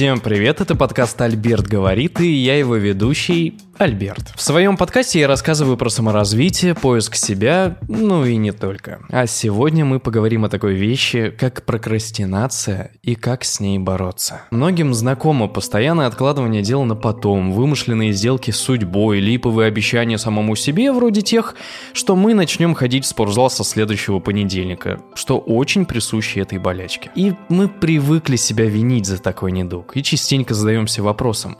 Всем привет, это подкаст «Альберт говорит» и я его ведущий Альберт. В своем подкасте я рассказываю про саморазвитие, поиск себя, ну и не только. А сегодня мы поговорим о такой вещи, как прокрастинация и как с ней бороться. Многим знакомо постоянное откладывание дел на потом, вымышленные сделки с судьбой, липовые обещания самому себе, вроде тех, что мы начнем ходить в спортзал со следующего понедельника, что очень присуще этой болячке. И мы привыкли себя винить за такой недуг и частенько задаемся вопросом,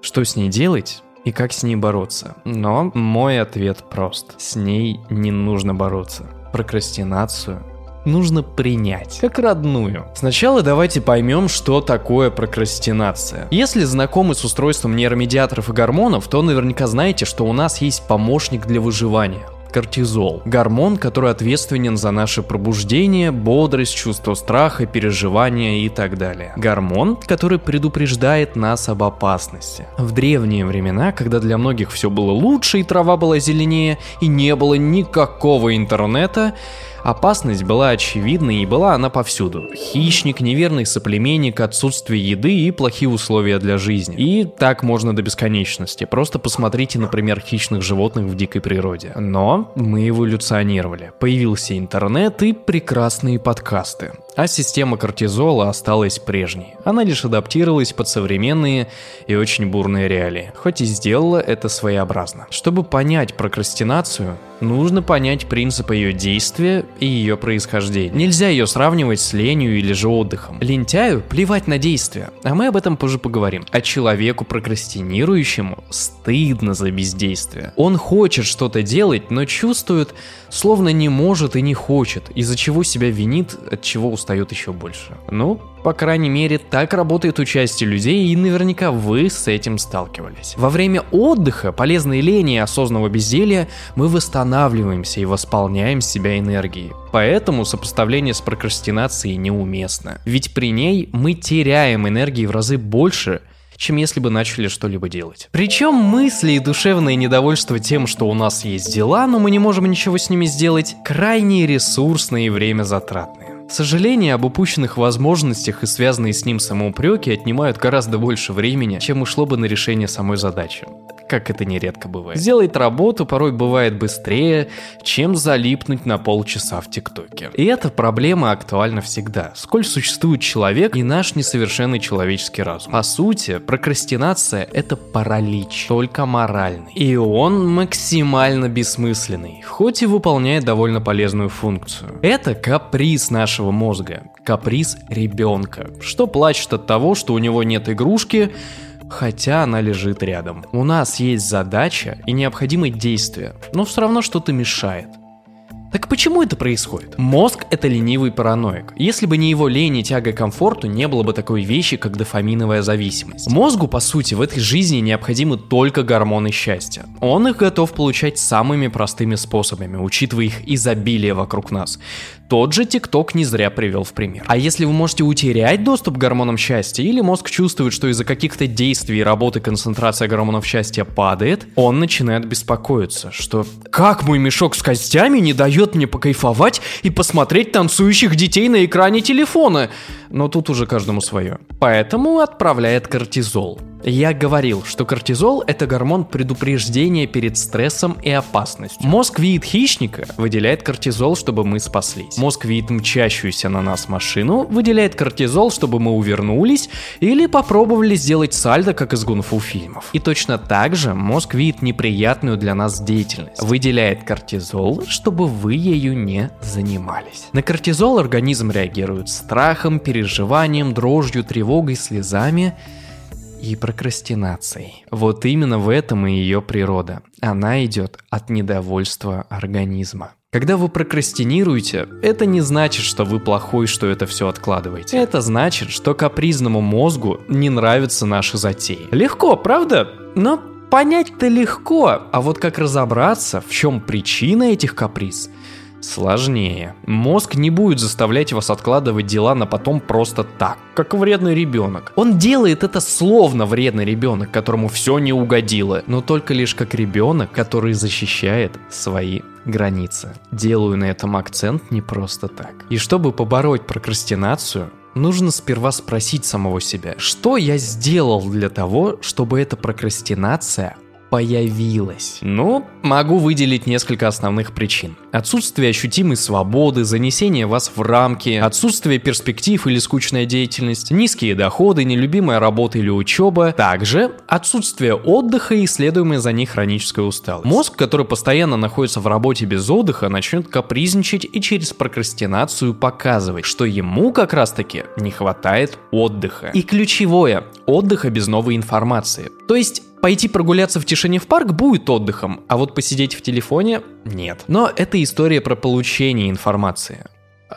что с ней делать и как с ней бороться. Но мой ответ прост. С ней не нужно бороться. Прокрастинацию нужно принять, как родную. Сначала давайте поймем, что такое прокрастинация. Если знакомы с устройством нейромедиаторов и гормонов, то наверняка знаете, что у нас есть помощник для выживания кортизол. Гормон, который ответственен за наше пробуждение, бодрость, чувство страха, переживания и так далее. Гормон, который предупреждает нас об опасности. В древние времена, когда для многих все было лучше и трава была зеленее, и не было никакого интернета, Опасность была очевидной и была она повсюду. Хищник, неверный соплеменник, отсутствие еды и плохие условия для жизни. И так можно до бесконечности. Просто посмотрите, например, хищных животных в дикой природе. Но мы эволюционировали. Появился интернет и прекрасные подкасты. А система кортизола осталась прежней. Она лишь адаптировалась под современные и очень бурные реалии. Хоть и сделала это своеобразно. Чтобы понять прокрастинацию, нужно понять принцип ее действия и ее происхождения. Нельзя ее сравнивать с ленью или же отдыхом. Лентяю плевать на действия, а мы об этом позже поговорим. А человеку прокрастинирующему стыдно за бездействие. Он хочет что-то делать, но чувствует, словно не может и не хочет, из-за чего себя винит, от чего устает еще больше. Ну, по крайней мере, так работает участие людей, и наверняка вы с этим сталкивались. Во время отдыха, полезной лени и осознанного безделья мы восстанавливаемся и восполняем себя энергией. Поэтому сопоставление с прокрастинацией неуместно. Ведь при ней мы теряем энергии в разы больше, чем если бы начали что-либо делать. Причем мысли и душевное недовольство тем, что у нас есть дела, но мы не можем ничего с ними сделать, крайне ресурсные и время затратные. Сожаление об упущенных возможностях и связанные с ним самоупреки отнимают гораздо больше времени, чем ушло бы на решение самой задачи как это нередко бывает. Сделать работу порой бывает быстрее, чем залипнуть на полчаса в ТикТоке. И эта проблема актуальна всегда, сколь существует человек и наш несовершенный человеческий разум. По сути, прокрастинация — это паралич, только моральный. И он максимально бессмысленный, хоть и выполняет довольно полезную функцию. Это каприз нашего мозга, каприз ребенка, что плачет от того, что у него нет игрушки, хотя она лежит рядом. У нас есть задача и необходимые действия, но все равно что-то мешает. Так почему это происходит? Мозг – это ленивый параноик. Если бы не его лень и тяга к комфорту, не было бы такой вещи, как дофаминовая зависимость. Мозгу, по сути, в этой жизни необходимы только гормоны счастья. Он их готов получать самыми простыми способами, учитывая их изобилие вокруг нас. Тот же ТикТок не зря привел в пример. А если вы можете утерять доступ к гормонам счастья, или мозг чувствует, что из-за каких-то действий работы концентрация гормонов счастья падает, он начинает беспокоиться, что «Как мой мешок с костями не дает мне покайфовать и посмотреть танцующих детей на экране телефона?» Но тут уже каждому свое. Поэтому отправляет кортизол. Я говорил, что кортизол – это гормон предупреждения перед стрессом и опасностью. Мозг видит хищника, выделяет кортизол, чтобы мы спаслись. Мозг видит мчащуюся на нас машину, выделяет кортизол, чтобы мы увернулись или попробовали сделать сальдо, как из гунфу фильмов. И точно так же мозг видит неприятную для нас деятельность, выделяет кортизол, чтобы вы ею не занимались. На кортизол организм реагирует страхом, переживанием, дрожью, тревогой, слезами – и прокрастинацией. Вот именно в этом и ее природа. Она идет от недовольства организма. Когда вы прокрастинируете, это не значит, что вы плохой, что это все откладываете. Это значит, что капризному мозгу не нравятся наши затеи. Легко, правда? Но понять-то легко, а вот как разобраться, в чем причина этих каприз – Сложнее. Мозг не будет заставлять вас откладывать дела на потом просто так, как вредный ребенок. Он делает это словно вредный ребенок, которому все не угодило, но только лишь как ребенок, который защищает свои границы. Делаю на этом акцент не просто так. И чтобы побороть прокрастинацию, нужно сперва спросить самого себя, что я сделал для того, чтобы эта прокрастинация появилась? Ну, могу выделить несколько основных причин. Отсутствие ощутимой свободы, занесение вас в рамки, отсутствие перспектив или скучная деятельность, низкие доходы, нелюбимая работа или учеба, также отсутствие отдыха и следуемая за ней хроническая усталость. Мозг, который постоянно находится в работе без отдыха, начнет капризничать и через прокрастинацию показывать, что ему как раз таки не хватает отдыха. И ключевое – отдыха без новой информации. То есть Пойти прогуляться в тишине в парк будет отдыхом, а вот посидеть в телефоне – нет. Но это история про получение информации.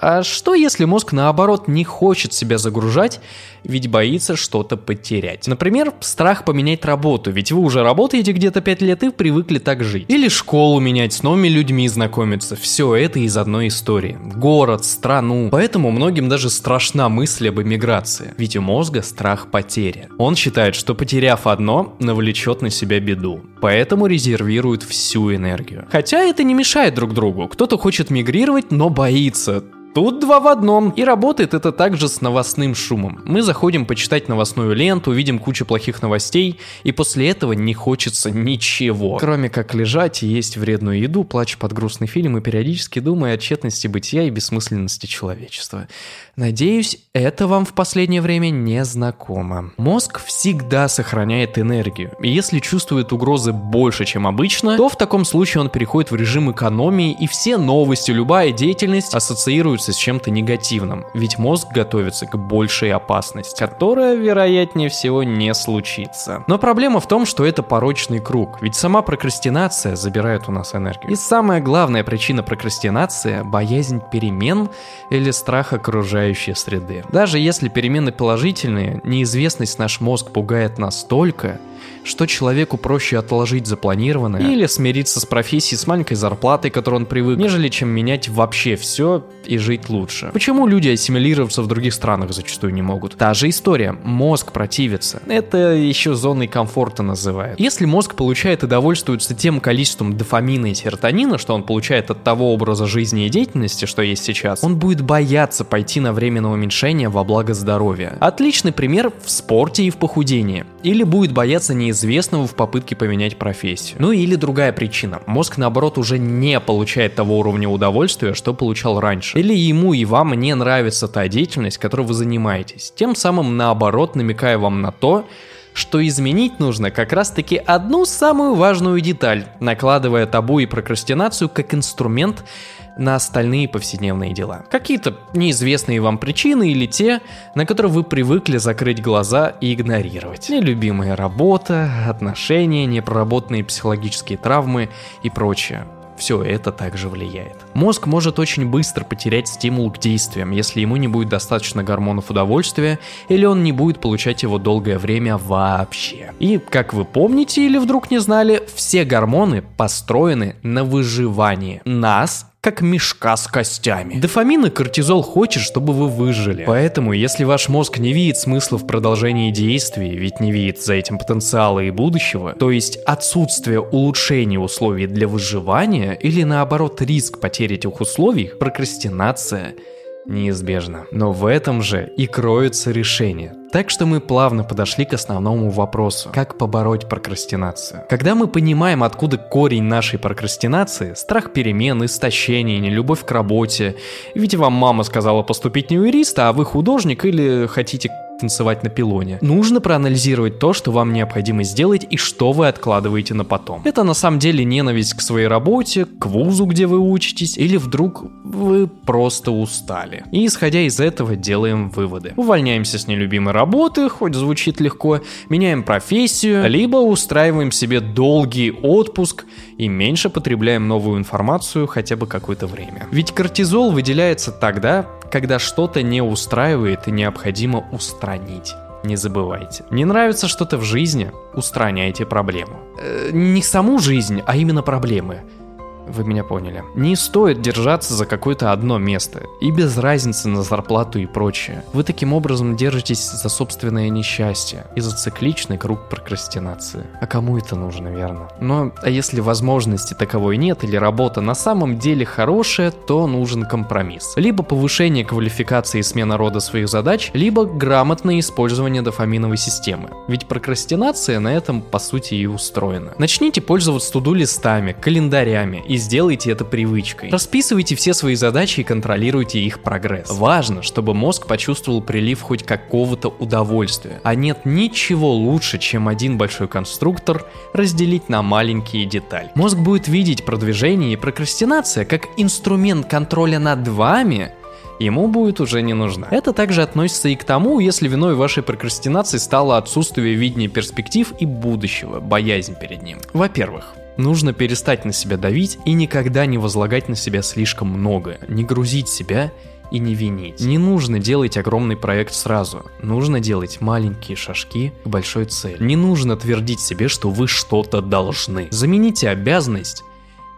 А что если мозг наоборот не хочет себя загружать, ведь боится что-то потерять? Например, страх поменять работу, ведь вы уже работаете где-то 5 лет и привыкли так жить. Или школу менять, с новыми людьми знакомиться. Все это из одной истории. Город, страну. Поэтому многим даже страшна мысль об эмиграции. Ведь у мозга страх потери. Он считает, что потеряв одно, навлечет на себя беду. Поэтому резервирует всю энергию. Хотя это не мешает друг другу. Кто-то хочет мигрировать, но боится. Тут два в одном. И работает это также с новостным шумом. Мы заходим почитать новостную ленту, видим кучу плохих новостей, и после этого не хочется ничего. Кроме как лежать и есть вредную еду, плачь под грустный фильм и периодически думая о тщетности бытия и бессмысленности человечества. Надеюсь, это вам в последнее время не знакомо. Мозг всегда сохраняет энергию, и если чувствует угрозы больше, чем обычно, то в таком случае он переходит в режим экономии, и все новости, любая деятельность ассоциируются с чем-то негативным, ведь мозг готовится к большей опасности, которая, вероятнее всего, не случится. Но проблема в том, что это порочный круг, ведь сама прокрастинация забирает у нас энергию. И самая главная причина прокрастинации – боязнь перемен или страх окружающей среды. Даже если перемены положительные, неизвестность наш мозг пугает настолько, что человеку проще отложить запланированное или смириться с профессией с маленькой зарплатой, к которой он привык, нежели чем менять вообще все и жить лучше. Почему люди ассимилироваться в других странах зачастую не могут? Та же история. Мозг противится. Это еще зоной комфорта называют. Если мозг получает и довольствуется тем количеством дофамина и серотонина, что он получает от того образа жизни и деятельности, что есть сейчас, он будет бояться пойти на временное уменьшение во благо здоровья. Отличный пример в спорте и в похудении. Или будет бояться неизвестного в попытке поменять профессию. Ну или другая причина. Мозг, наоборот, уже не получает того уровня удовольствия, что получал раньше. Или ему и вам не нравится та деятельность, которой вы занимаетесь. Тем самым, наоборот, намекая вам на то, что изменить нужно как раз-таки одну самую важную деталь, накладывая табу и прокрастинацию как инструмент на остальные повседневные дела. Какие-то неизвестные вам причины или те, на которые вы привыкли закрыть глаза и игнорировать. Нелюбимая работа, отношения, непроработанные психологические травмы и прочее все это также влияет. Мозг может очень быстро потерять стимул к действиям, если ему не будет достаточно гормонов удовольствия или он не будет получать его долгое время вообще. И, как вы помните или вдруг не знали, все гормоны построены на выживании. Нас как мешка с костями. Дофамин и кортизол хочет, чтобы вы выжили. Поэтому, если ваш мозг не видит смысла в продолжении действий, ведь не видит за этим потенциала и будущего, то есть отсутствие улучшения условий для выживания или наоборот риск потери этих условий, прокрастинация – неизбежно. Но в этом же и кроется решение. Так что мы плавно подошли к основному вопросу. Как побороть прокрастинацию? Когда мы понимаем, откуда корень нашей прокрастинации, страх перемен, истощение, нелюбовь к работе, ведь вам мама сказала поступить не юриста, а вы художник или хотите танцевать на пилоне. Нужно проанализировать то, что вам необходимо сделать и что вы откладываете на потом. Это на самом деле ненависть к своей работе, к вузу, где вы учитесь, или вдруг вы просто устали. И исходя из этого делаем выводы. Увольняемся с нелюбимой работы, хоть звучит легко, меняем профессию, либо устраиваем себе долгий отпуск и меньше потребляем новую информацию хотя бы какое-то время. Ведь кортизол выделяется тогда, когда что-то не устраивает и необходимо устранить. Не забывайте. Не нравится что-то в жизни? Устраняйте проблему. Э, не саму жизнь, а именно проблемы. Вы меня поняли. Не стоит держаться за какое-то одно место, и без разницы на зарплату и прочее. Вы таким образом держитесь за собственное несчастье и за цикличный круг прокрастинации. А кому это нужно, верно? Но а если возможности таковой нет или работа на самом деле хорошая, то нужен компромисс. Либо повышение квалификации и смена рода своих задач, либо грамотное использование дофаминовой системы. Ведь прокрастинация на этом по сути и устроена. Начните пользоваться туду-листами, календарями и сделайте это привычкой. Расписывайте все свои задачи и контролируйте их прогресс. Важно, чтобы мозг почувствовал прилив хоть какого-то удовольствия. А нет ничего лучше, чем один большой конструктор разделить на маленькие детали. Мозг будет видеть продвижение и прокрастинация как инструмент контроля над вами, ему будет уже не нужна. Это также относится и к тому, если виной вашей прокрастинации стало отсутствие видения перспектив и будущего, боязнь перед ним. Во-первых, Нужно перестать на себя давить и никогда не возлагать на себя слишком много, не грузить себя и не винить. Не нужно делать огромный проект сразу. Нужно делать маленькие шажки к большой цели. Не нужно твердить себе, что вы что-то должны. Замените обязанность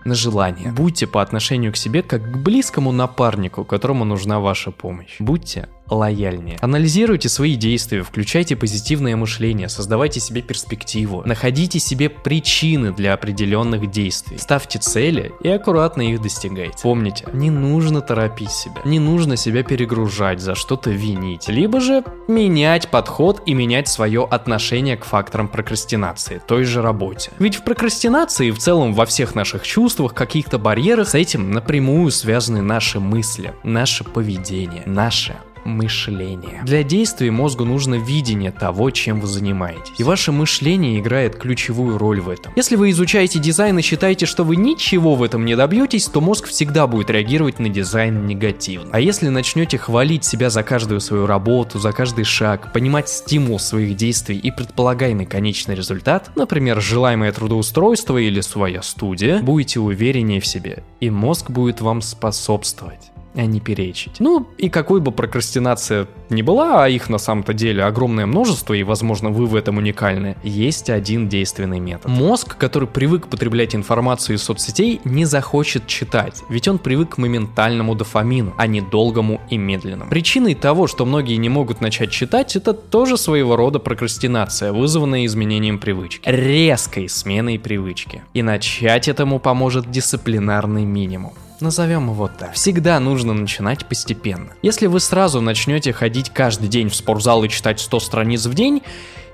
на желание. Будьте по отношению к себе как к близкому напарнику, которому нужна ваша помощь. Будьте лояльнее. Анализируйте свои действия, включайте позитивное мышление, создавайте себе перспективу, находите себе причины для определенных действий, ставьте цели и аккуратно их достигайте. Помните, не нужно торопить себя, не нужно себя перегружать, за что-то винить, либо же менять подход и менять свое отношение к факторам прокрастинации, той же работе. Ведь в прокрастинации и в целом во всех наших чувствах, каких-то барьерах с этим напрямую связаны наши мысли, наше поведение, наше мышление. Для действий мозгу нужно видение того, чем вы занимаетесь. И ваше мышление играет ключевую роль в этом. Если вы изучаете дизайн и считаете, что вы ничего в этом не добьетесь, то мозг всегда будет реагировать на дизайн негативно. А если начнете хвалить себя за каждую свою работу, за каждый шаг, понимать стимул своих действий и предполагаемый конечный результат, например, желаемое трудоустройство или своя студия, будете увереннее в себе, и мозг будет вам способствовать не перечить. Ну, и какой бы прокрастинация ни была, а их на самом-то деле огромное множество, и, возможно, вы в этом уникальны, есть один действенный метод. Мозг, который привык потреблять информацию из соцсетей, не захочет читать, ведь он привык к моментальному дофамину, а не долгому и медленному. Причиной того, что многие не могут начать читать, это тоже своего рода прокрастинация, вызванная изменением привычки. Резкой сменой привычки. И начать этому поможет дисциплинарный минимум. Назовем его так. Всегда нужно начинать постепенно. Если вы сразу начнете ходить каждый день в спортзал и читать 100 страниц в день,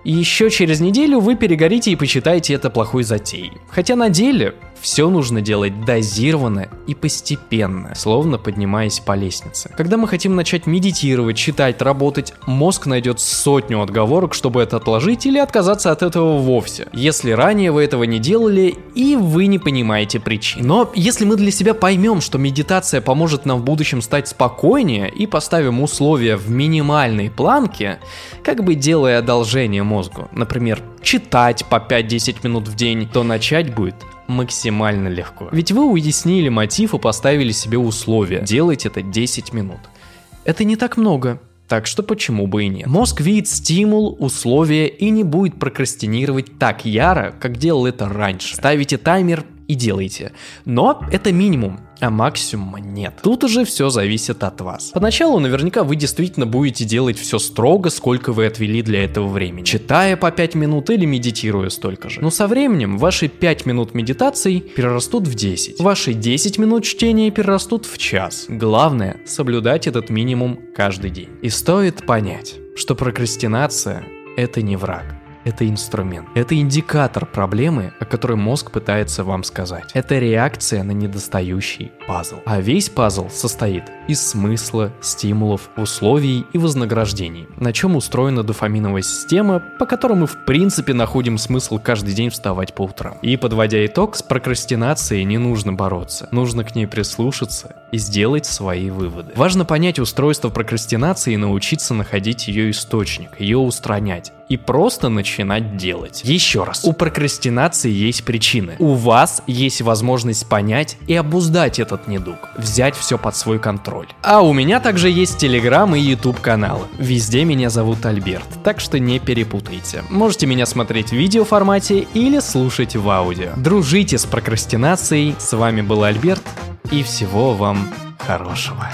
и еще через неделю вы перегорите и почитаете это плохой затеей. Хотя на деле все нужно делать дозированно и постепенно, словно поднимаясь по лестнице. Когда мы хотим начать медитировать, читать, работать, мозг найдет сотню отговорок, чтобы это отложить или отказаться от этого вовсе. Если ранее вы этого не делали и вы не понимаете причин. Но если мы для себя поймем, что медитация поможет нам в будущем стать спокойнее и поставим условия в минимальной планке, как бы делая одолжение мозгу, например, читать по 5-10 минут в день, то начать будет максимально легко. Ведь вы уяснили мотив и поставили себе условия. Делать это 10 минут. Это не так много. Так что почему бы и нет? Мозг видит стимул, условия и не будет прокрастинировать так яро, как делал это раньше. Ставите таймер и делайте. Но это минимум а максимума нет. Тут уже все зависит от вас. Поначалу наверняка вы действительно будете делать все строго, сколько вы отвели для этого времени, читая по 5 минут или медитируя столько же. Но со временем ваши 5 минут медитаций перерастут в 10. Ваши 10 минут чтения перерастут в час. Главное соблюдать этот минимум каждый день. И стоит понять, что прокрастинация это не враг. Это инструмент. Это индикатор проблемы, о которой мозг пытается вам сказать. Это реакция на недостающий пазл. А весь пазл состоит из смысла, стимулов, условий и вознаграждений. На чем устроена дофаминовая система, по которой мы в принципе находим смысл каждый день вставать по утрам. И подводя итог, с прокрастинацией не нужно бороться. Нужно к ней прислушаться и сделать свои выводы. Важно понять устройство прокрастинации и научиться находить ее источник, ее устранять и просто начинать делать. Еще раз, у прокрастинации есть причины. У вас есть возможность понять и обуздать этот недуг, взять все под свой контроль. А у меня также есть Телеграм и YouTube каналы. Везде меня зовут Альберт, так что не перепутайте. Можете меня смотреть в видеоформате или слушать в аудио. Дружите с прокрастинацией, с вами был Альберт, и всего вам хорошего.